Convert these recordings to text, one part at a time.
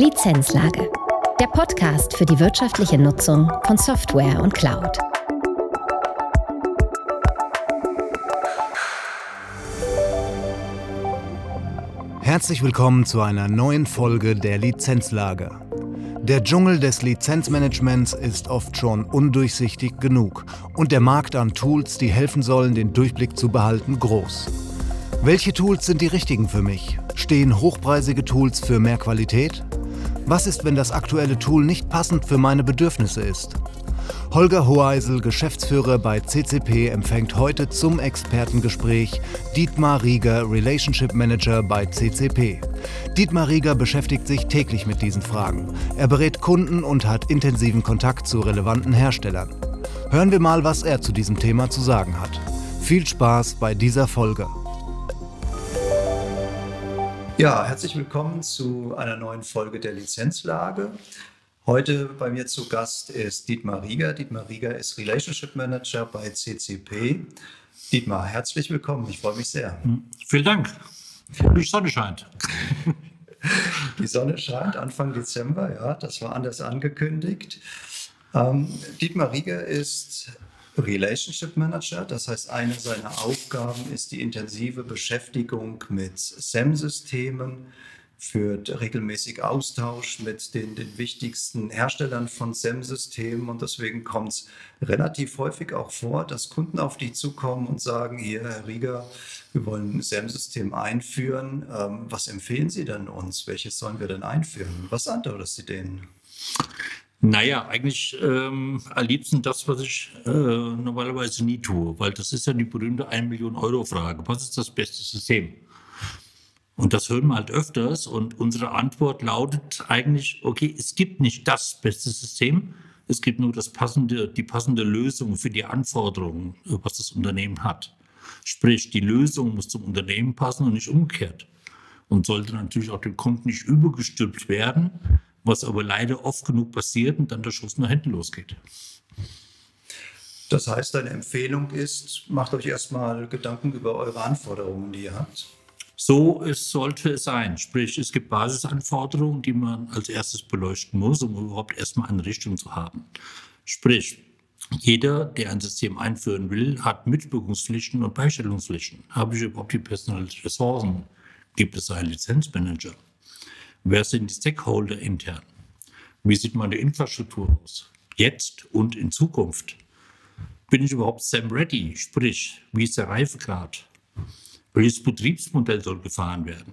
Lizenzlage. Der Podcast für die wirtschaftliche Nutzung von Software und Cloud. Herzlich willkommen zu einer neuen Folge der Lizenzlage. Der Dschungel des Lizenzmanagements ist oft schon undurchsichtig genug und der Markt an Tools, die helfen sollen, den Durchblick zu behalten, groß. Welche Tools sind die richtigen für mich? Stehen hochpreisige Tools für mehr Qualität? Was ist, wenn das aktuelle Tool nicht passend für meine Bedürfnisse ist? Holger Hoheisel, Geschäftsführer bei CCP, empfängt heute zum Expertengespräch Dietmar Rieger, Relationship Manager bei CCP. Dietmar Rieger beschäftigt sich täglich mit diesen Fragen. Er berät Kunden und hat intensiven Kontakt zu relevanten Herstellern. Hören wir mal, was er zu diesem Thema zu sagen hat. Viel Spaß bei dieser Folge. Ja, herzlich willkommen zu einer neuen Folge der Lizenzlage. Heute bei mir zu Gast ist Dietmar Rieger. Dietmar Rieger ist Relationship Manager bei CCP. Dietmar, herzlich willkommen. Ich freue mich sehr. Hm, vielen Dank. Die Sonne scheint. Die Sonne scheint Anfang Dezember, ja, das war anders angekündigt. Ähm, Dietmar Rieger ist Relationship Manager. Das heißt, eine seiner Aufgaben ist die intensive Beschäftigung mit SEM-Systemen, führt regelmäßig Austausch mit den, den wichtigsten Herstellern von SEM-Systemen und deswegen kommt es relativ häufig auch vor, dass Kunden auf dich zukommen und sagen, hier, Herr Rieger, wir wollen ein SEM-System einführen. Ähm, was empfehlen Sie denn uns? Welches sollen wir denn einführen? Was antwortest Sie denen? Naja, eigentlich ähm, am liebsten das, was ich äh, normalerweise nie tue, weil das ist ja die berühmte 1 Million Euro Frage. Was ist das beste System? Und das hören wir halt öfters und unsere Antwort lautet eigentlich, okay, es gibt nicht das beste System, es gibt nur das passende, die passende Lösung für die Anforderungen, was das Unternehmen hat. Sprich, die Lösung muss zum Unternehmen passen und nicht umgekehrt. Und sollte natürlich auch dem Kunden nicht übergestülpt werden, was aber leider oft genug passiert und dann der Schuss nach hinten losgeht. Das heißt, deine Empfehlung ist, macht euch erstmal Gedanken über eure Anforderungen, die ihr habt. So es sollte es sein. Sprich, es gibt Basisanforderungen, die man als erstes beleuchten muss, um überhaupt erstmal eine Richtung zu haben. Sprich, jeder, der ein System einführen will, hat Mitwirkungspflichten und Beistellungspflichten. Habe ich überhaupt die personellen Ressourcen? Gibt es einen Lizenzmanager? Wer sind die Stakeholder intern? Wie sieht meine Infrastruktur aus? Jetzt und in Zukunft? Bin ich überhaupt SAM-ready? Sprich, wie ist der Reifegrad? Welches Betriebsmodell soll gefahren werden?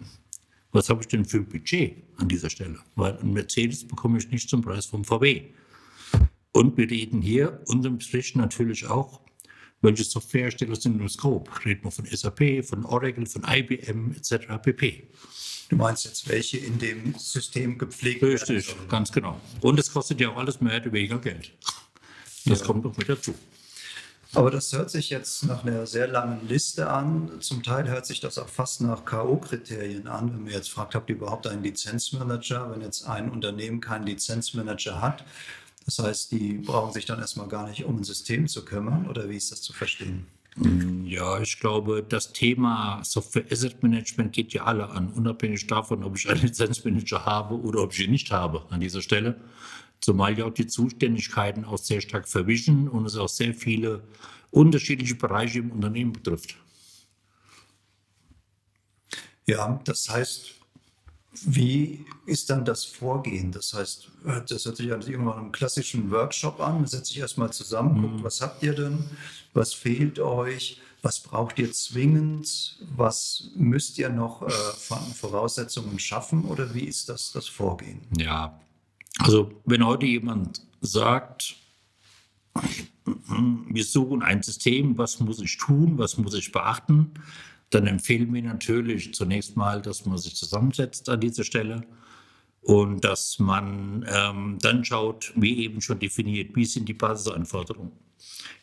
Was habe ich denn für ein Budget an dieser Stelle? Weil ein Mercedes bekomme ich nicht zum Preis vom VW. Und wir reden hier unterm Strich natürlich auch, welche Softwarehersteller sind im Scope. Reden wir von SAP, von Oracle, von IBM etc. pp. Du meinst jetzt, welche in dem System gepflegt werden Richtig, ganz genau. Und es kostet ja auch alles mehr oder weniger Geld. Das ja. kommt noch mit dazu. Aber das hört sich jetzt nach einer sehr langen Liste an. Zum Teil hört sich das auch fast nach K.O.-Kriterien an. Wenn man jetzt fragt, habt ihr überhaupt einen Lizenzmanager? Wenn jetzt ein Unternehmen keinen Lizenzmanager hat, das heißt, die brauchen sich dann erstmal gar nicht um ein System zu kümmern oder wie ist das zu verstehen? Ja, ich glaube, das Thema Software Asset Management geht ja alle an, unabhängig davon, ob ich einen Lizenzmanager habe oder ob ich ihn nicht habe an dieser Stelle. Zumal ja auch die Zuständigkeiten auch sehr stark verwischen und es auch sehr viele unterschiedliche Bereiche im Unternehmen betrifft. Ja, das heißt, wie ist dann das Vorgehen? Das heißt, das hört sich an irgendwann einem klassischen Workshop an. Man setzt sich erstmal zusammen, guckt, mhm. was habt ihr denn? Was fehlt euch? Was braucht ihr zwingend? Was müsst ihr noch äh, Voraussetzungen schaffen? Oder wie ist das, das Vorgehen? Ja, also wenn heute jemand sagt, wir suchen ein System, was muss ich tun, was muss ich beachten, dann empfehlen wir natürlich zunächst mal, dass man sich zusammensetzt an dieser Stelle und dass man ähm, dann schaut, wie eben schon definiert, wie sind die Basisanforderungen.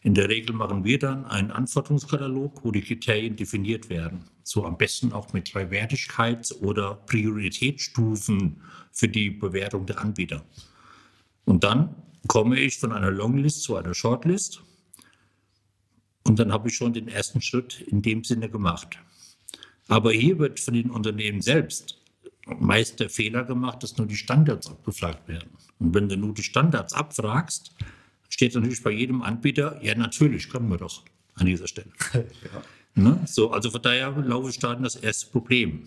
In der Regel machen wir dann einen Anforderungskatalog, wo die Kriterien definiert werden. So am besten auch mit drei Wertigkeits- oder Prioritätsstufen für die Bewertung der Anbieter. Und dann komme ich von einer Longlist zu einer Shortlist und dann habe ich schon den ersten Schritt in dem Sinne gemacht. Aber hier wird von den Unternehmen selbst meist der Fehler gemacht, dass nur die Standards abgefragt werden. Und wenn du nur die Standards abfragst, steht natürlich bei jedem Anbieter, ja natürlich, können wir doch an dieser Stelle. ja. ne? So, also von daher laufe ich da das erste Problem.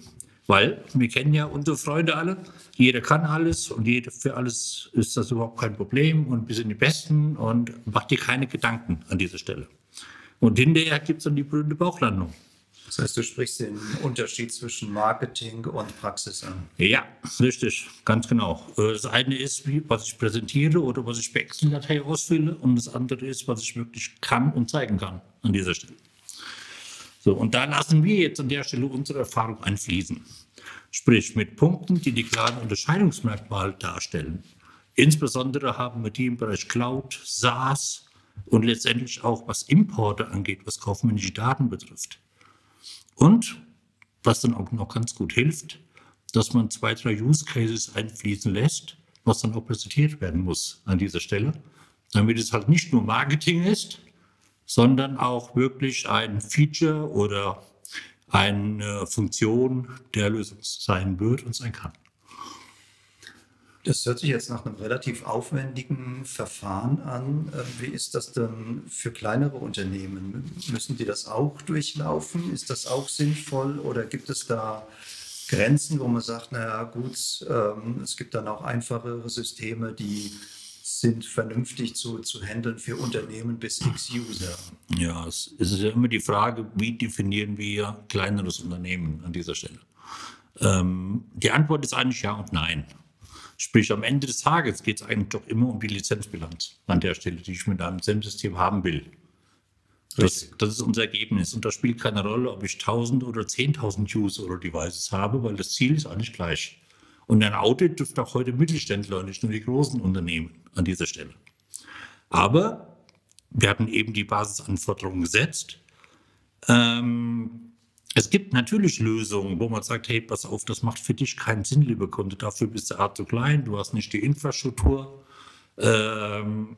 Weil wir kennen ja unsere Freunde alle, jeder kann alles und jeder, für alles ist das überhaupt kein Problem und wir sind die Besten und macht dir keine Gedanken an dieser Stelle. Und hinterher gibt es dann die berühmte Bauchlandung. Das heißt, du sprichst den Unterschied zwischen Marketing und Praxis an. Ja, richtig, ganz genau. Äh, das eine ist, was ich präsentiere oder was ich per Excel-Datei ausfülle und das andere ist, was ich wirklich kann und zeigen kann an dieser Stelle. So, und da lassen wir jetzt an der Stelle unsere Erfahrung einfließen. Sprich, mit Punkten, die die klaren Unterscheidungsmerkmale darstellen. Insbesondere haben wir die im Bereich Cloud, SaaS und letztendlich auch was Importe angeht, was kaufmännische Daten betrifft. Und was dann auch noch ganz gut hilft, dass man zwei, drei Use Cases einfließen lässt, was dann auch präsentiert werden muss an dieser Stelle, damit es halt nicht nur Marketing ist, sondern auch wirklich ein Feature oder eine Funktion der Lösung sein wird und sein kann. Das hört sich jetzt nach einem relativ aufwendigen Verfahren an. Ähm, wie ist das denn für kleinere Unternehmen? Müssen die das auch durchlaufen? Ist das auch sinnvoll oder gibt es da Grenzen, wo man sagt, naja gut, ähm, es gibt dann auch einfachere Systeme, die sind vernünftig zu, zu handeln für Unternehmen bis x User? Ja, es ist ja immer die Frage, wie definieren wir kleineres Unternehmen an dieser Stelle? Ähm, die Antwort ist eigentlich ja und nein. Sprich, am Ende des Tages geht es eigentlich doch immer um die Lizenzbilanz an der Stelle, die ich mit einem SEM-System haben will. Das, das, ist unser Ergebnis. Und das spielt keine Rolle, ob ich 1000 oder 10.000 User oder Devices habe, weil das Ziel ist eigentlich gleich. Und ein Audit dürfte auch heute Mittelständler und nicht nur die großen Unternehmen an dieser Stelle. Aber wir hatten eben die Basisanforderungen gesetzt. Ähm, es gibt natürlich Lösungen, wo man sagt, hey, pass auf, das macht für dich keinen Sinn, lieber Kunde. Dafür bist du Art zu klein, du hast nicht die Infrastruktur. Ähm,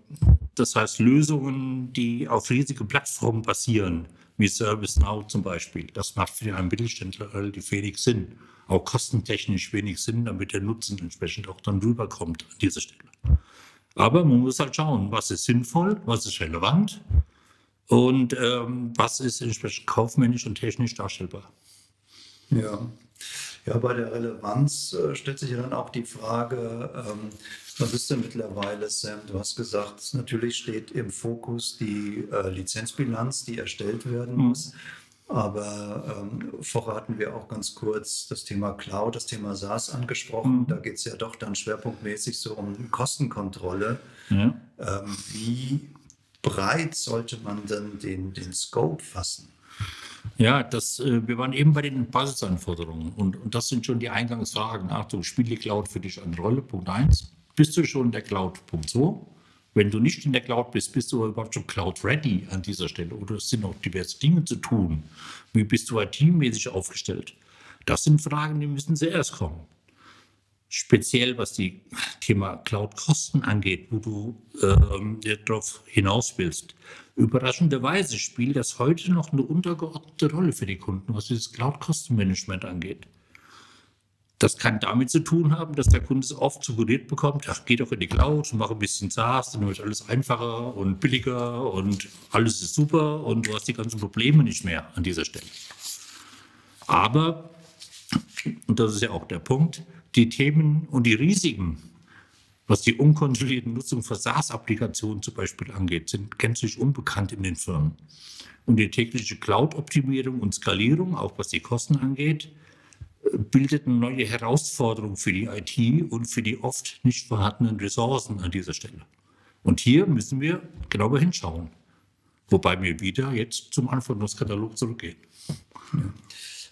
das heißt, Lösungen, die auf riesige Plattformen basieren, wie ServiceNow zum Beispiel, das macht für einen Mittelständler relativ wenig Sinn auch kostentechnisch wenig Sinn, damit der Nutzen entsprechend auch dann rüberkommt an dieser Stelle. Aber man muss halt schauen, was ist sinnvoll, was ist relevant und ähm, was ist entsprechend kaufmännisch und technisch darstellbar. Ja. Ja, bei der Relevanz äh, stellt sich ja dann auch die Frage, ähm, was ist denn mittlerweile, Sam? Du hast gesagt, natürlich steht im Fokus die äh, Lizenzbilanz, die erstellt werden mhm. muss. Aber ähm, vorher hatten wir auch ganz kurz das Thema Cloud, das Thema SaaS angesprochen. Mhm. Da geht es ja doch dann schwerpunktmäßig so um Kostenkontrolle. Ja. Ähm, wie breit sollte man denn den, den Scope fassen? Ja, das, äh, wir waren eben bei den Basisanforderungen und, und das sind schon die Eingangsfragen. Achtung, spielt die Cloud für dich eine Rolle? Punkt 1. Bist du schon in der Cloud? Punkt 2. Wenn du nicht in der Cloud bist, bist du überhaupt schon Cloud-ready an dieser Stelle oder es sind noch diverse Dinge zu tun. Wie bist du teammäßig aufgestellt? Das sind Fragen, die müssen zuerst kommen. Speziell was die Thema Cloud-Kosten angeht, wo du ähm, darauf hinaus willst. Überraschenderweise spielt das heute noch eine untergeordnete Rolle für die Kunden, was dieses Cloud-Kostenmanagement angeht. Das kann damit zu tun haben, dass der Kunde es oft suggeriert bekommt, ach, geh doch in die Cloud mach ein bisschen SaaS, dann wird alles einfacher und billiger und alles ist super und du hast die ganzen Probleme nicht mehr an dieser Stelle. Aber, und das ist ja auch der Punkt, die Themen und die Risiken, was die unkontrollierte Nutzung von SaaS-Applikationen zum Beispiel angeht, sind gänzlich unbekannt in den Firmen. Und die tägliche Cloud-Optimierung und Skalierung, auch was die Kosten angeht, bildet eine neue Herausforderung für die IT und für die oft nicht vorhandenen Ressourcen an dieser Stelle. Und hier müssen wir genauer hinschauen. Wobei wir wieder jetzt zum Anforderungskatalog zurückgehen.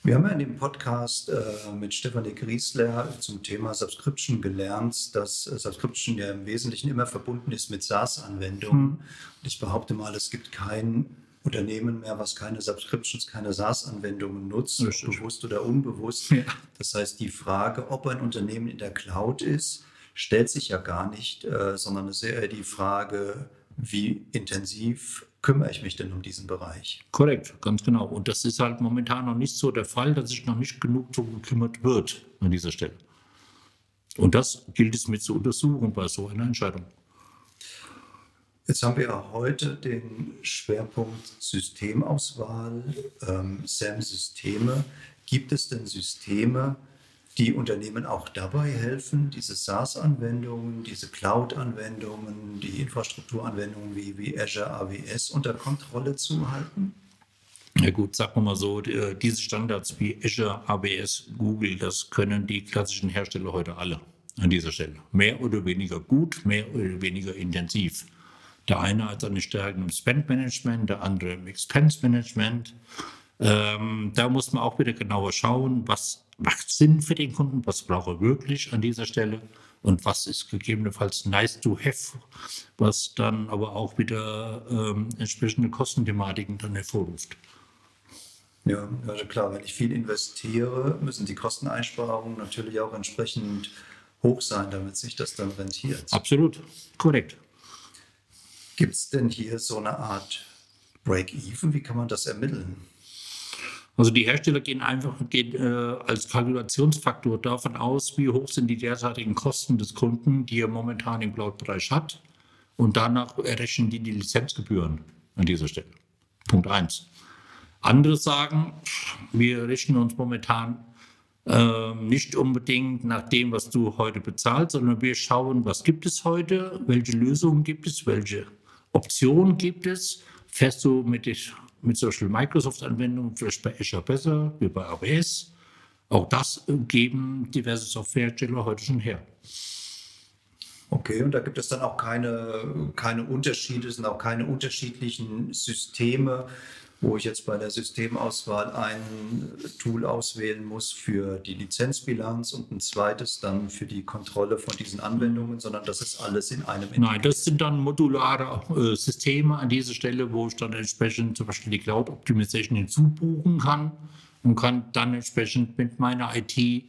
Wir haben ja in dem Podcast äh, mit Stefanie Griesler zum Thema Subscription gelernt, dass äh, Subscription ja im Wesentlichen immer verbunden ist mit SaaS-Anwendungen. Hm. Ich behaupte mal, es gibt kein Unternehmen mehr, was keine Subscriptions, keine SaaS-Anwendungen nutzt, Richtig. bewusst oder unbewusst. Ja. Das heißt, die Frage, ob ein Unternehmen in der Cloud ist, stellt sich ja gar nicht, äh, sondern es ist eher die Frage, wie intensiv kümmere ich mich denn um diesen Bereich? Korrekt, ganz genau. Und das ist halt momentan noch nicht so der Fall, dass sich noch nicht genug darum gekümmert wird an dieser Stelle. Und das gilt es mit zu untersuchen bei so einer Entscheidung. Jetzt haben wir heute den Schwerpunkt Systemauswahl, ähm, SAM-Systeme. Gibt es denn Systeme, die Unternehmen auch dabei helfen, diese SaaS-Anwendungen, diese Cloud-Anwendungen, die Infrastrukturanwendungen wie, wie Azure, AWS unter Kontrolle zu halten? Ja gut, sagen wir mal so, diese Standards wie Azure, AWS, Google, das können die klassischen Hersteller heute alle an dieser Stelle. Mehr oder weniger gut, mehr oder weniger intensiv. Der eine hat seine Stärken im Spend-Management, der andere im Expense-Management. Ähm, da muss man auch wieder genauer schauen, was macht Sinn für den Kunden, was braucht er wirklich an dieser Stelle und was ist gegebenenfalls nice to have, was dann aber auch wieder ähm, entsprechende Kostenthematiken dann hervorruft. Ja, also klar, wenn ich viel investiere, müssen die Kosteneinsparungen natürlich auch entsprechend hoch sein, damit sich das dann rentiert. Absolut, korrekt. Gibt es denn hier so eine Art Break-Even? Wie kann man das ermitteln? Also die Hersteller gehen einfach gehen, äh, als Kalkulationsfaktor davon aus, wie hoch sind die derzeitigen Kosten des Kunden, die er momentan im Cloud-Bereich hat. Und danach errechnen die die Lizenzgebühren an dieser Stelle. Punkt 1. Andere sagen, wir rechnen uns momentan äh, nicht unbedingt nach dem, was du heute bezahlst, sondern wir schauen, was gibt es heute, welche Lösungen gibt es, welche Optionen gibt es. Fährst du mit mit solchen Microsoft-Anwendungen, vielleicht bei Azure besser, wie bei AWS. Auch das geben diverse Softwarehersteller heute schon her. Okay, und da gibt es dann auch keine, keine Unterschiede, sind auch keine unterschiedlichen Systeme, wo ich jetzt bei der Systemauswahl ein Tool auswählen muss für die Lizenzbilanz und ein zweites dann für die Kontrolle von diesen Anwendungen, sondern das ist alles in einem. Nein, das sind dann modulare äh, Systeme an dieser Stelle, wo ich dann entsprechend zum Beispiel die Cloud Optimization hinzubuchen kann und kann dann entsprechend mit meiner IT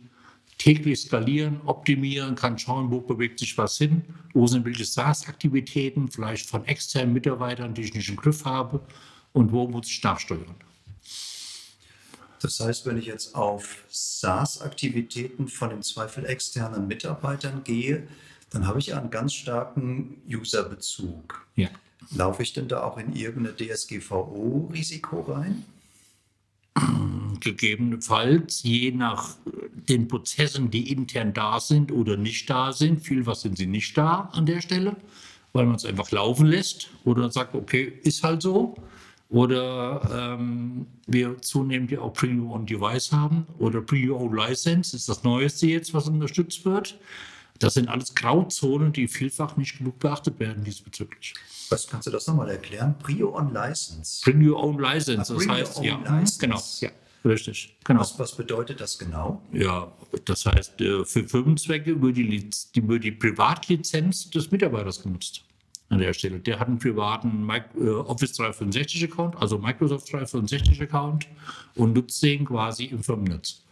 täglich skalieren, optimieren, kann schauen, wo bewegt sich was hin, wo sind welche SaaS-Aktivitäten, vielleicht von externen Mitarbeitern, die ich nicht im Griff habe und wo muss ich nachsteuern. Das heißt, wenn ich jetzt auf SaaS-Aktivitäten von im Zweifel externen Mitarbeitern gehe, dann habe ich einen ganz starken User-Bezug. Ja. Laufe ich denn da auch in irgendeine DSGVO-Risiko rein? Gegebenenfalls, je nach den Prozessen, die intern da sind oder nicht da sind, viel was sind sie nicht da an der Stelle, weil man es einfach laufen lässt oder sagt, okay, ist halt so. Oder ähm, wir zunehmend ja auch Bring Your Own Device haben oder Bring Your Own License ist das Neueste jetzt, was unterstützt wird. Das sind alles Grauzonen, die vielfach nicht genug beachtet werden diesbezüglich. Was kannst du das nochmal erklären? Bring Your Own License. Bring Your Own License, ah, das heißt, ja, license. genau, ja, richtig. Genau. Was, was, bedeutet das genau? Ja, das heißt, äh, für Firmenzwecke wird die, die, wird die Privatlizenz des Mitarbeiters genutzt an der Stelle. Der hat einen privaten äh, Office 365 Account, also Microsoft 365 Account und nutzt den quasi im Firmennetz.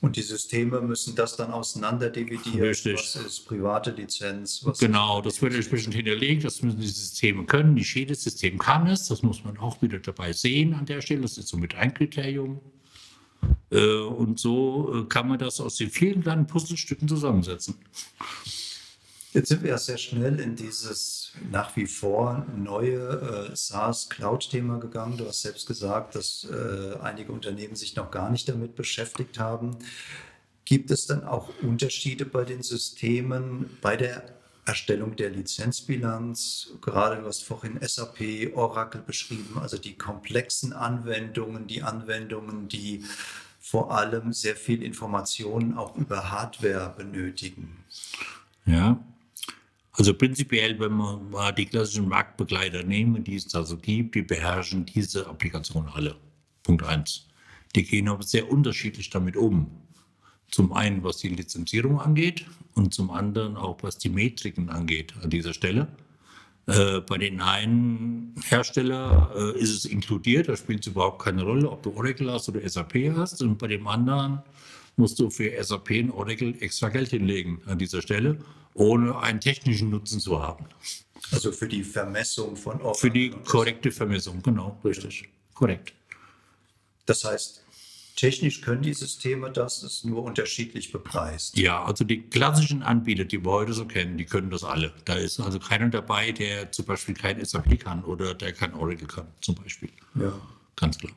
Und die Systeme müssen das dann auseinander dividieren. Richtig. Was ist private Lizenz? genau, das wird entsprechend hinterlegt. Das müssen die Systeme können. Nicht jedes System kann es. Das muss man auch wieder dabei sehen an der Stelle. Das ist somit ein Kriterium. Äh, und so äh, kann man das aus den vielen kleinen Puzzlestücken zusammensetzen. Jetzt sind wir ja sehr schnell in dieses nach wie vor neue äh, SaaS-Cloud-Thema gegangen. Du hast selbst gesagt, dass äh, einige Unternehmen sich noch gar nicht damit beschäftigt haben. Gibt es dann auch Unterschiede bei den Systemen, bei der Erstellung der Lizenzbilanz? Gerade du hast vorhin SAP, Oracle beschrieben, also die komplexen Anwendungen, die Anwendungen, die vor allem sehr viel Informationen auch über Hardware benötigen. Ja, also prinzipiell, wenn man mal die klassischen Marktbegleiter nehmen, die es da so gibt, die beherrschen diese Applikationen alle. Punkt eins. Die gehen aber sehr unterschiedlich damit um. Zum einen, was die Lizenzierung angeht und zum anderen auch, was die Metriken angeht an dieser Stelle. Äh, bei den einen Hersteller äh, ist es inkludiert, da spielt es überhaupt keine Rolle, ob du Oracle hast oder SAP hast. Und bei dem anderen musst du für SAP und Oracle extra Geld hinlegen an dieser Stelle, ohne einen technischen Nutzen zu haben. Also für die Vermessung von Oracle. Für die korrekte Vermessung, genau, richtig. Korrekt. Das heißt, technisch können die Systeme das, ist nur unterschiedlich bepreist. Ja, also die klassischen Anbieter, die wir heute so kennen, die können das alle. Da ist also keiner dabei, der zum Beispiel kein SAP kann oder der kein Oracle kann, zum Beispiel. Ja. Ganz klar.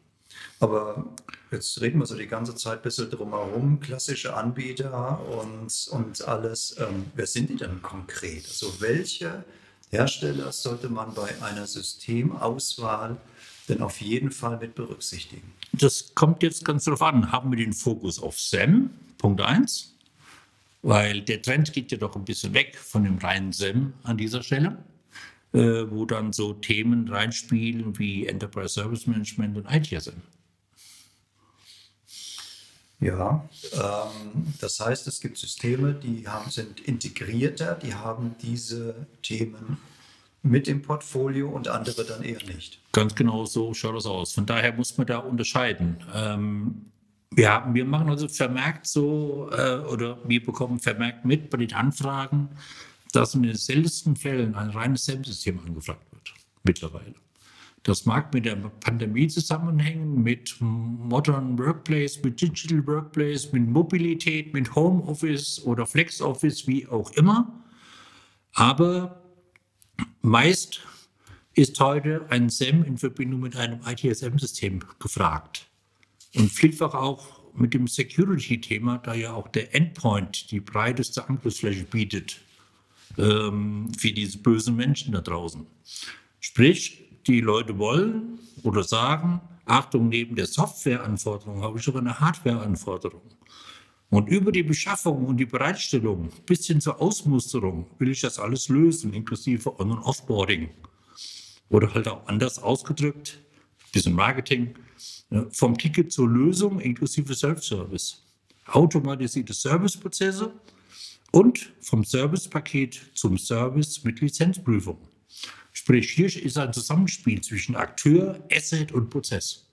Aber jetzt reden wir so die ganze Zeit ein bisschen drumherum, klassische Anbieter und, und alles. Ähm, wer sind die denn konkret? Also welche Hersteller sollte man bei einer Systemauswahl denn auf jeden Fall mit berücksichtigen? Das kommt jetzt ganz darauf an. Haben wir den Fokus auf SEM? Punkt 1. Weil der Trend geht ja doch ein bisschen weg von dem reinen SEM an dieser Stelle, äh, wo dann so Themen reinspielen wie Enterprise Service Management und ITSM. Ja, ähm, das heißt, es gibt Systeme, die haben, sind integrierter, die haben diese Themen mit im Portfolio und andere dann eher nicht. Ganz genau so schaut das aus. Von daher muss man da unterscheiden. Ähm, ja, wir machen also vermerkt so, äh, oder wir bekommen vermerkt mit bei den Anfragen, dass in den seltensten Fällen ein reines SEM-System angefragt wird, mittlerweile. Das mag mit der Pandemie zusammenhängen, mit Modern Workplace, mit Digital Workplace, mit Mobilität, mit Homeoffice oder Flex Office, wie auch immer. Aber meist ist heute ein SEM in Verbindung mit einem ITSM-System gefragt. Und vielfach auch mit dem Security-Thema, da ja auch der Endpoint die breiteste Angriffsfläche bietet ähm, für diese bösen Menschen da draußen. Sprich, die Leute wollen oder sagen, Achtung, neben der Softwareanforderung habe ich sogar eine Hardwareanforderung. Und über die Beschaffung und die Bereitstellung bis hin zur Ausmusterung will ich das alles lösen, inklusive On- und Offboarding. Oder halt auch anders ausgedrückt, bisschen Marketing, vom Ticket zur Lösung inklusive Self-Service. Automatisierte Serviceprozesse und vom Servicepaket zum Service mit Lizenzprüfung. Sprich, hier ist ein Zusammenspiel zwischen Akteur, Asset und Prozess.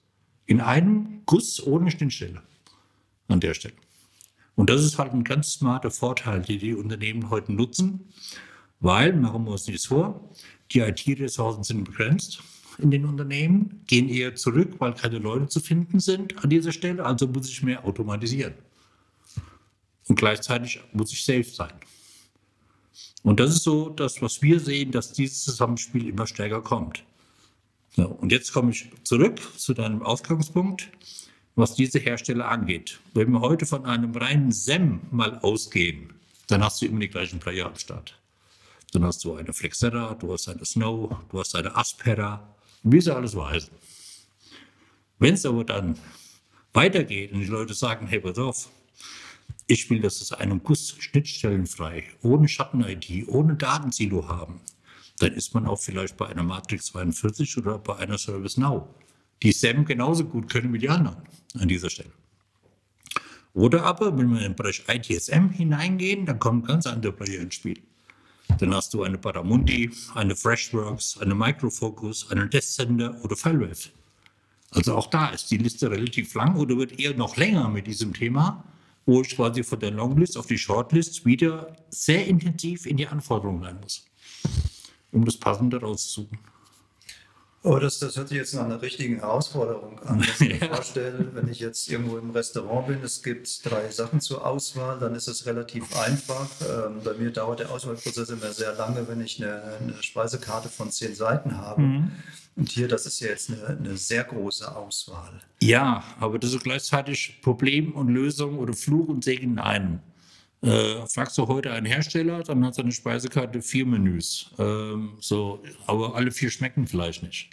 In einem Guss ohne Schnittstelle an der Stelle. Und das ist halt ein ganz smarter Vorteil, den die Unternehmen heute nutzen, weil, machen wir uns nichts vor, die IT-Ressourcen sind begrenzt in den Unternehmen, gehen eher zurück, weil keine Leute zu finden sind an dieser Stelle, also muss ich mehr automatisieren. Und gleichzeitig muss ich safe sein. Und das ist so das, was wir sehen, dass dieses Zusammenspiel immer stärker kommt. So, und jetzt komme ich zurück zu deinem Ausgangspunkt, was diese Hersteller angeht. Wenn wir heute von einem reinen SEM mal ausgehen, dann hast du immer die gleichen Player am Start. Dann hast du eine Flexera, du hast eine Snow, du hast eine Aspera, wie sie alles weisen. Wenn es aber dann weitergeht und die Leute sagen, hey, pass auf, ich will, dass es einen Guss schnittstellenfrei, ohne Schatten-ID, ohne Datensilo haben. Dann ist man auch vielleicht bei einer Matrix 42 oder bei einer ServiceNow, die SAM genauso gut können wie die anderen an dieser Stelle. Oder aber, wenn wir in den Bereich ITSM hineingehen, dann kommen ganz andere Player ins Spiel. Dann hast du eine Paramundi, eine Freshworks, eine Microfocus, einen Descender oder FileWave. Also auch da ist die Liste relativ lang oder wird eher noch länger mit diesem Thema wo ich quasi von der Longlist auf die Shortlist wieder sehr intensiv in die Anforderungen rein muss, um das Passende rauszusuchen. Oh, das, das hört sich jetzt nach einer richtigen Herausforderung an. Wenn ich mir vorstelle, wenn ich jetzt irgendwo im Restaurant bin, es gibt drei Sachen zur Auswahl, dann ist es relativ einfach. Ähm, bei mir dauert der Auswahlprozess immer sehr lange, wenn ich eine, eine Speisekarte von zehn Seiten habe. Mhm. Und hier, das ist ja jetzt eine, eine, sehr große Auswahl. Ja, aber das ist gleichzeitig Problem und Lösung oder Fluch und Segen in einem. Äh, fragst du heute einen Hersteller, dann hat seine Speisekarte vier Menüs. Ähm, so, aber alle vier schmecken vielleicht nicht.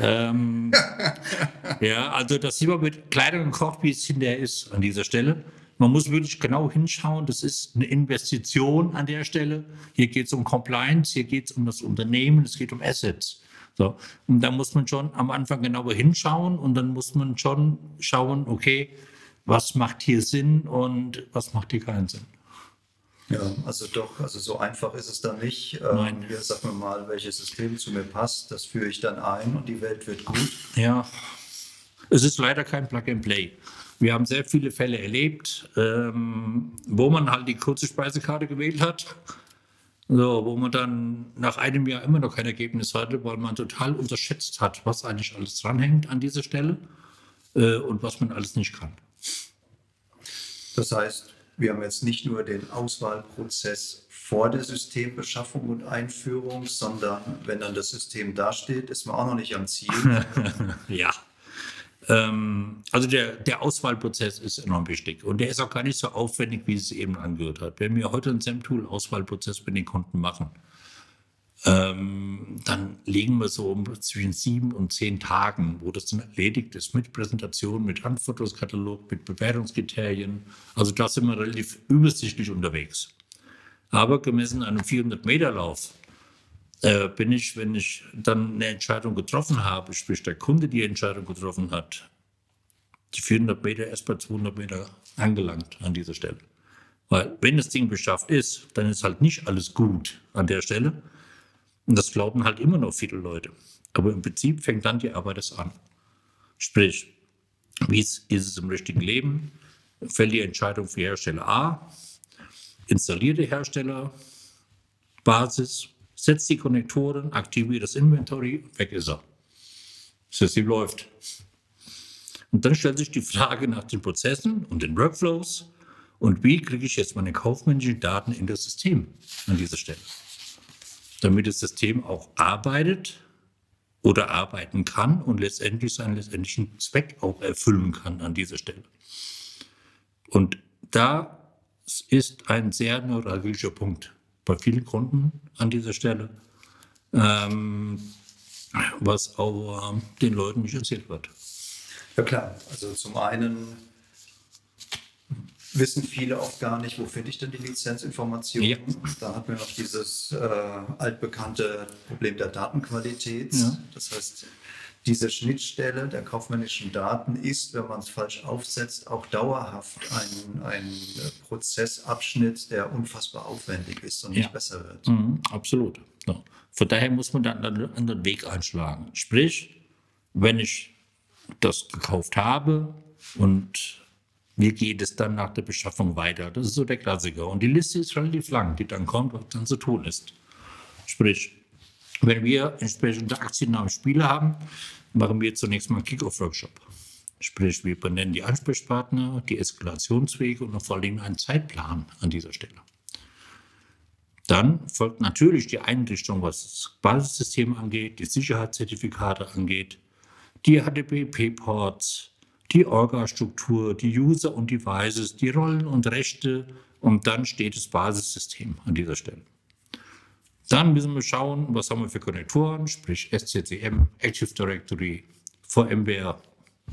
ähm, ja, also das sieht man mit kleineren Koch, wie es hinterher ist an dieser Stelle. Man muss wirklich genau hinschauen. Das ist eine Investition an der Stelle. Hier geht es um Compliance, hier geht es um das Unternehmen, es geht um Assets. So. Und da muss man schon am Anfang genauer hinschauen und dann muss man schon schauen, okay, was macht hier Sinn und was macht hier keinen Sinn. Ja, also doch, also so einfach ist es dann nicht. Ähm, Nein. Hier sag mir mal, welches System zu mir passt, das führe ich dann ein und die Welt wird gut. Ja, es ist leider kein Plug and Play. Wir haben sehr viele Fälle erlebt, ähm, wo man halt die kurze Speisekarte gewählt hat, so, wo man dann nach einem Jahr immer noch kein Ergebnis hatte, weil man total unterschätzt hat, was eigentlich alles dranhängt an dieser Stelle äh, und was man alles nicht kann. Das heißt, wir haben jetzt nicht nur den Auswahlprozess vor der Systembeschaffung und Einführung, sondern wenn dann das System dasteht, ist man auch noch nicht am Ziel. ja. Ähm, also der, der Auswahlprozess ist enorm wichtig und der ist auch gar nicht so aufwendig, wie es eben angehört hat. Wenn wir heute einen SEM-Tool-Auswahlprozess mit den Kunden machen, ähm, dann legen wir so zwischen sieben und zehn Tagen, wo das dann erledigt ist, mit Präsentation, mit Handfotoskatalog, mit Bewertungskriterien. Also da sind wir relativ übersichtlich unterwegs. Aber gemessen an einem 400-Meter-Lauf äh, bin ich, wenn ich dann eine Entscheidung getroffen habe, sprich der Kunde die Entscheidung getroffen hat, die 400 Meter erst bei 200 Meter angelangt an dieser Stelle. Weil wenn das Ding beschafft ist, dann ist halt nicht alles gut an der Stelle. Und das glauben halt immer noch viele Leute. Aber im Prinzip fängt dann die Arbeit erst an. Sprich, wie ist es im richtigen Leben? Fällt die Entscheidung für Hersteller A, installiert der Hersteller Basis, setzt die Konnektoren, aktiviert das Inventory, weg ist er. Das System läuft. Und dann stellt sich die Frage nach den Prozessen und den Workflows und wie kriege ich jetzt meine kaufmännischen Daten in das System an dieser Stelle, damit das System auch arbeitet oder arbeiten kann und letztendlich seinen letztendlichen Zweck auch erfüllen kann an dieser Stelle. Und da ist ein sehr neuralgischer Punkt bei vielen Kunden an dieser Stelle, ähm, was auch äh, den Leuten nicht erzählt wird. Ja klar, also zum einen wissen viele oft gar nicht, wo finde ich denn die Lizenzinformationen. Ja. Dann hat man noch dieses äh, altbekannte Problem der Datenqualität. Ja. Das heißt, diese Schnittstelle der kaufmännischen Daten ist, wenn man es falsch aufsetzt, auch dauerhaft ein, ein Prozessabschnitt, der unfassbar aufwendig ist und nicht besser wird. Mhm, absolut. Ja. Von daher muss man dann einen anderen Weg einschlagen. Sprich, wenn ich das gekauft habe und wie geht es dann nach der Beschaffung weiter? Das ist so der Klassiker. Und die Liste ist relativ lang, die dann kommt, was dann zu tun ist. Sprich, wenn wir entsprechende Aktien Spiele haben, machen wir zunächst mal einen Kick-Off-Workshop. Sprich, wir benennen die Ansprechpartner, die Eskalationswege und vor allem einen Zeitplan an dieser Stelle. Dann folgt natürlich die Einrichtung, was das Basissystem angeht, die Sicherheitszertifikate angeht, die HTTP-Ports, die Orga-Struktur, die User und Devices, die Rollen und Rechte und dann steht das Basissystem an dieser Stelle. Dann müssen wir schauen, was haben wir für Konnektoren, sprich SCCM, Active Directory, VMware,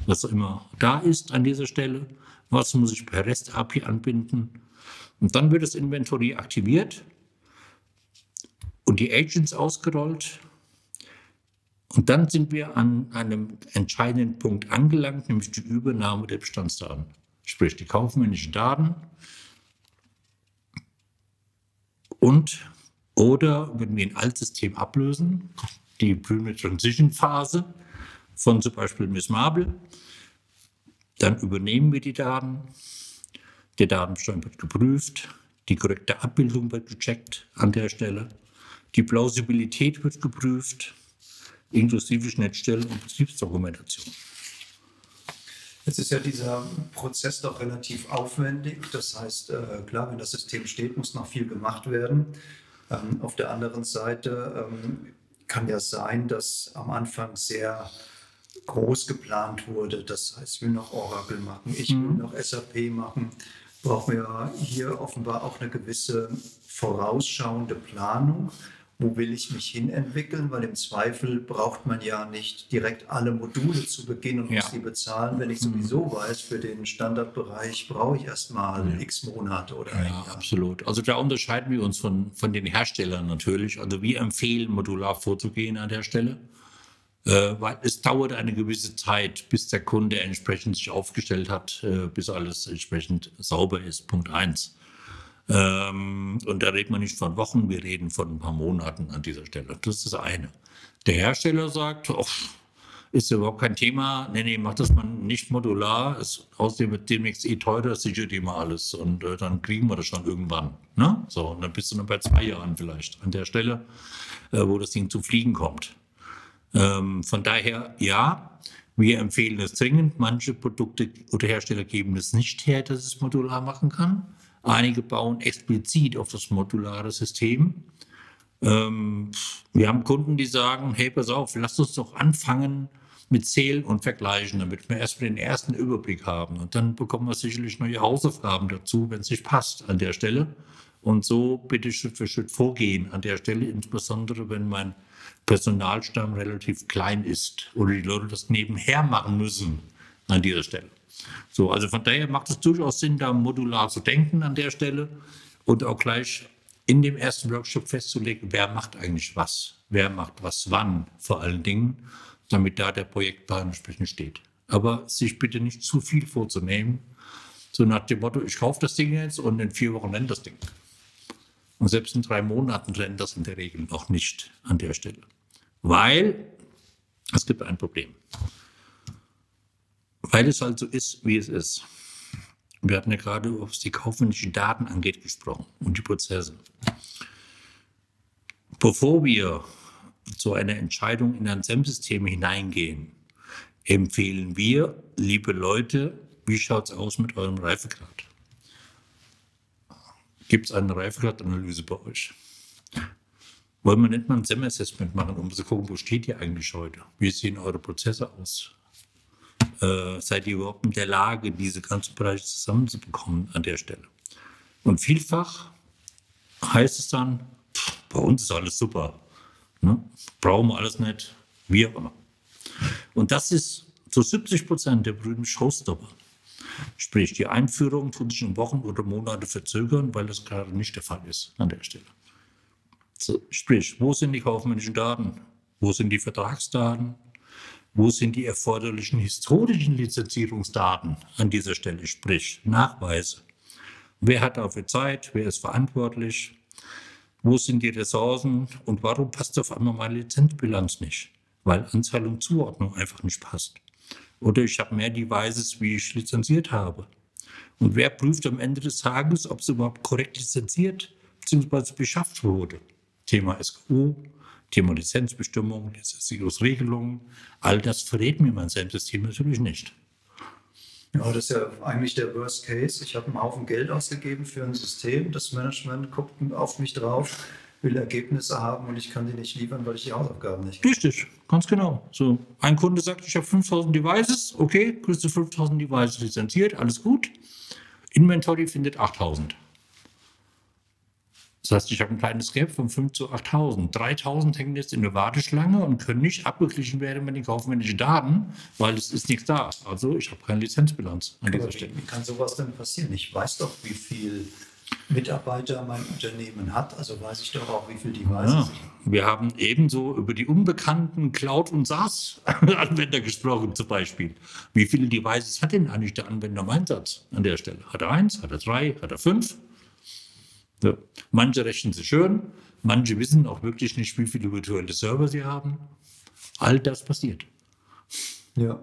was auch immer da ist an dieser Stelle. Was muss ich per REST API anbinden? Und dann wird das Inventory aktiviert und die Agents ausgerollt. Und dann sind wir an einem entscheidenden Punkt angelangt, nämlich die Übernahme der Bestandsdaten, sprich die kaufmännischen Daten und oder wenn wir ein Altsystem ablösen, die Primary Transition Phase von zum Beispiel Miss Marble, dann übernehmen wir die Daten, der Datenbestand wird geprüft, die korrekte Abbildung wird gecheckt an der Stelle, die Plausibilität wird geprüft, inklusive Schnittstellen und Betriebsdokumentation. Jetzt ist ja dieser Prozess doch relativ aufwendig. Das heißt, äh, klar, wenn das System steht, muss noch viel gemacht werden. Ähm, auf der anderen Seite ähm, kann ja sein, dass am Anfang sehr groß geplant wurde. Das heißt, ich will noch Oracle machen, ich will mhm. noch SAP machen. Brauchen wir hier offenbar auch eine gewisse vorausschauende Planung wo will ich mich hin entwickeln, weil im Zweifel braucht man ja nicht direkt alle Module zu Beginn und ja. muss die bezahlen, wenn ich mhm. sowieso weiß, für den Standardbereich brauche ich erstmal ja. x Monate oder Ja, Jahr. absolut. Also da unterscheiden wir uns von, von den Herstellern natürlich. Also wir empfehlen, modular vorzugehen an der Stelle. Äh, weil es dauert eine gewisse Zeit, bis der Kunde entsprechend sich aufgestellt hat, äh, bis alles entsprechend sauber ist. Punkt eins. Ähm, und da reden wir nicht von Wochen, wir reden von ein paar Monaten an dieser Stelle. Das ist das eine. Der Hersteller sagt, ist überhaupt kein Thema. Nee, nee, macht das mal nicht modular. Ist, außerdem wird demnächst eh teurer, sichert ihr mal alles. Und äh, dann kriegen wir das schon irgendwann. Ne? So, und dann bist du dann bei zwei Jahren vielleicht an der Stelle, äh, wo das Ding zu fliegen kommt. Ähm, von daher, ja, wir empfehlen es dringend. Manche Produkte oder Hersteller geben es nicht her, dass es modular machen kann. Einige bauen explizit auf das modulare System. Ähm, wir haben Kunden, die sagen, hey, pass auf, lass uns doch anfangen, mit Zählen und Vergleichen, damit wir erstmal den ersten Überblick haben. Und dann bekommen wir sicherlich neue Hausaufgaben dazu, wenn es nicht passt an der Stelle. Und so bitte Schritt für Schritt vorgehen an der Stelle, insbesondere wenn mein Personalstamm relativ klein ist oder die Leute das nebenher machen müssen an dieser Stelle. So, also von daher macht es durchaus Sinn, da modular zu denken an der Stelle und auch gleich in dem ersten Workshop festzulegen, wer macht eigentlich was, wer macht was wann vor allen Dingen damit da der Projektplan entsprechend steht. Aber sich bitte nicht zu viel vorzunehmen, so nach dem Motto, ich kaufe das Ding jetzt und in vier Wochen rennt das Ding. Und selbst in drei Monaten rennt das in der Regel noch nicht an der Stelle. Weil es gibt ein Problem. Weil es halt so ist, wie es ist. Wir hatten ja gerade, was die kaufmännischen Daten angeht, gesprochen und die Prozesse. Bevor wir zu einer Entscheidung in ein SEM-System hineingehen, empfehlen wir, liebe Leute, wie schaut es aus mit eurem Reifegrad? Gibt es eine Reifegradanalyse bei euch? Wollen wir nicht mal ein SEM-Assessment machen, um zu gucken, wo steht ihr eigentlich heute? Wie sehen eure Prozesse aus? Äh, seid ihr überhaupt in der Lage, diese ganzen Bereiche zusammenzubekommen an der Stelle? Und vielfach heißt es dann, pff, bei uns ist alles super. Ne? Brauchen wir alles nicht, wie auch immer. Und das ist zu 70 Prozent der berühmten Showstopper. Sprich, die Einführung tut sich in Wochen oder Monate verzögern, weil das gerade nicht der Fall ist an der Stelle. Sprich, wo sind die kaufmännischen Daten? Wo sind die Vertragsdaten? Wo sind die erforderlichen historischen Lizenzierungsdaten an dieser Stelle? Sprich, Nachweise. Wer hat dafür Zeit? Wer ist verantwortlich? Wo sind die Ressourcen und warum passt auf einmal meine Lizenzbilanz nicht? Weil Anzahl und Zuordnung einfach nicht passt. Oder ich habe mehr Devices, wie ich lizenziert habe. Und wer prüft am Ende des Tages, ob es überhaupt korrekt lizenziert bzw. beschafft wurde? Thema SKU, Thema Lizenzbestimmung, Lizenzierungsregelungen, all das verrät mir mein System natürlich nicht. Ja, das ist ja eigentlich der Worst Case. Ich habe einen Haufen Geld ausgegeben für ein System. Das Management guckt auf mich drauf, will Ergebnisse haben und ich kann die nicht liefern, weil ich die Hausaufgaben nicht Richtig, ganz genau. So, ein Kunde sagt, ich habe 5000 Devices. Okay, kriegst du 5000 Devices lizenziert, alles gut. Inventory findet 8000. Das heißt, ich habe ein kleines Gap von 5 zu 8.000. 3.000 hängen jetzt in der Warteschlange und können nicht abgeglichen werden mit den kaufmännischen Daten, weil es ist nichts da. Also ich habe keine Lizenzbilanz an dieser Stelle. Wie kann sowas denn passieren? Ich weiß doch, wie viel Mitarbeiter mein Unternehmen hat, also weiß ich doch auch, wie viel Devices ja, Wir haben ebenso über die unbekannten Cloud- und SaaS-Anwender gesprochen, zum Beispiel. Wie viele Devices hat denn eigentlich der Anwender im Einsatz an der Stelle? Hat er eins, hat er drei, hat er fünf? Ja. Manche rechnen sie schön, manche wissen auch wirklich nicht, wie viele virtuelle Server sie haben. All das passiert. Ja.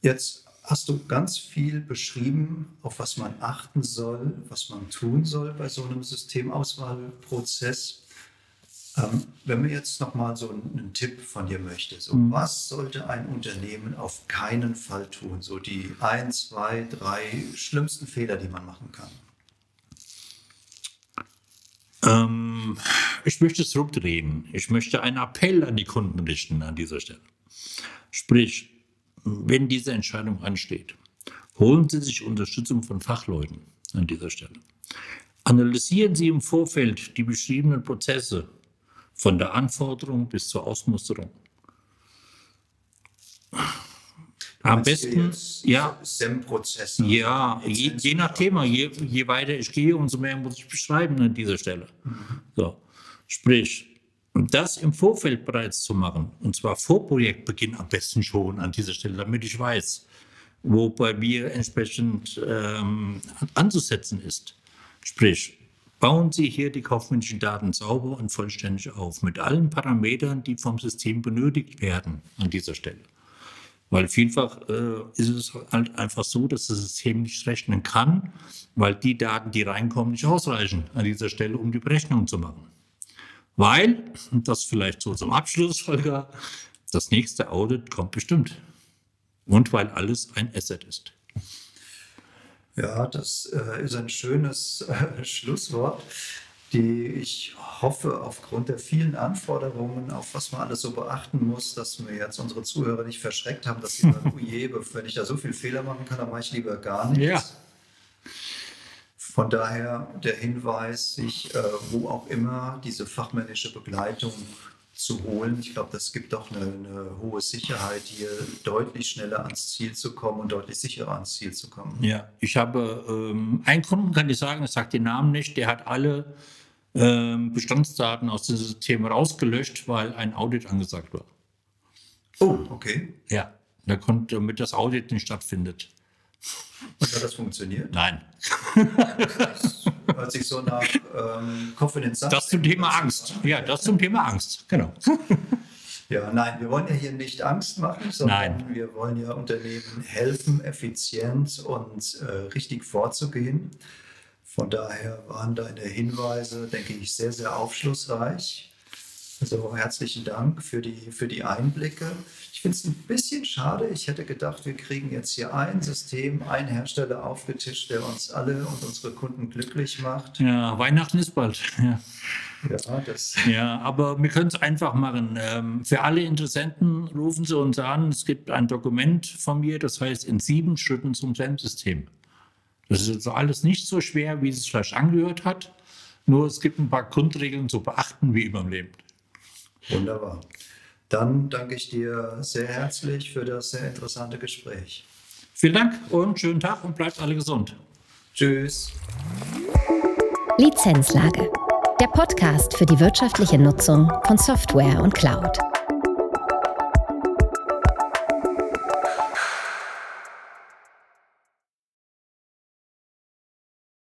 Jetzt hast du ganz viel beschrieben, auf was man achten soll, was man tun soll bei so einem Systemauswahlprozess. Ähm, wenn man jetzt noch mal so einen, einen Tipp von dir möchte, so mhm. was sollte ein Unternehmen auf keinen Fall tun? So die ein, zwei, drei schlimmsten Fehler, die man machen kann. Ähm, ich möchte es zurückdrehen. Ich möchte einen Appell an die Kunden richten an dieser Stelle. Sprich, wenn diese Entscheidung ansteht, holen Sie sich Unterstützung von Fachleuten an dieser Stelle. Analysieren Sie im Vorfeld die beschriebenen Prozesse von der Anforderung bis zur Ausmusterung. Am besten, ja. Ja, je, je, nach Thema, je, je, weiter ich gehe, umso mehr muss ich beschreiben an dieser Stelle. Mhm. So, sprich, das im Vorfeld bereits zu machen, und zwar vor Projektbeginn am besten schon an dieser Stelle, damit ich weiß, wo bei mir entsprechend ähm, anzusetzen ist. Sprich, Bauen Sie hier die kaufmännischen Daten sauber und vollständig auf, mit allen Parametern, die vom System benötigt werden an dieser Stelle. Weil vielfach äh, ist es halt einfach so, dass das System nicht rechnen kann, weil die Daten, die reinkommen, nicht ausreichen an dieser Stelle, um die Berechnung zu machen. Weil, und das vielleicht so zum Abschluss, Holger, das nächste Audit kommt bestimmt. Und weil alles ein Asset ist. Ja, das äh, ist ein schönes äh, Schlusswort, die ich hoffe, aufgrund der vielen Anforderungen, auf was man alles so beachten muss, dass wir jetzt unsere Zuhörer nicht verschreckt haben, dass sie sagen, oh je, wenn ich da so viel Fehler machen kann, dann mache ich lieber gar nichts. Ja. Von daher der Hinweis, sich äh, wo auch immer diese fachmännische Begleitung zu holen. Ich glaube, das gibt doch eine, eine, hohe Sicherheit, hier deutlich schneller ans Ziel zu kommen und deutlich sicherer ans Ziel zu kommen. Ja, ich habe ähm, einen Kunden, kann ich sagen, ich sage den Namen nicht, der hat alle Bestandsdaten aus dem System rausgelöscht, weil ein Audit angesagt war. Oh, okay. Ja, da konnte, damit das Audit nicht stattfindet. Und hat das funktioniert? Nein. Das hört sich so nach ähm, den Sand. Das zum Thema Angst. Ja, das zum Thema Angst, genau. Ja, nein, wir wollen ja hier nicht Angst machen, sondern Nein. wir wollen ja Unternehmen helfen, effizient und äh, richtig vorzugehen. Von daher waren deine Hinweise, denke ich, sehr, sehr aufschlussreich. Also herzlichen Dank für die, für die Einblicke. Ich finde es ein bisschen schade. Ich hätte gedacht, wir kriegen jetzt hier ein System, einen Hersteller aufgetischt, der uns alle und unsere Kunden glücklich macht. Ja, Weihnachten ist bald. Ja. Ja, das, Ja, aber wir können es einfach machen. Ähm, für alle Interessenten rufen Sie uns an. Es gibt ein Dokument von mir, das heißt in sieben Schritten zum SEM-System. Das ist also alles nicht so schwer, wie es vielleicht angehört hat. Nur es gibt ein paar Grundregeln zu beachten, wie immer im Leben. wunderbar. Dann danke ich dir sehr herzlich für das sehr interessante Gespräch. Vielen Dank und schönen Tag und bleibt alle gesund. Tschüss. Lizenzlage. Der Podcast für die wirtschaftliche Nutzung von Software und Cloud.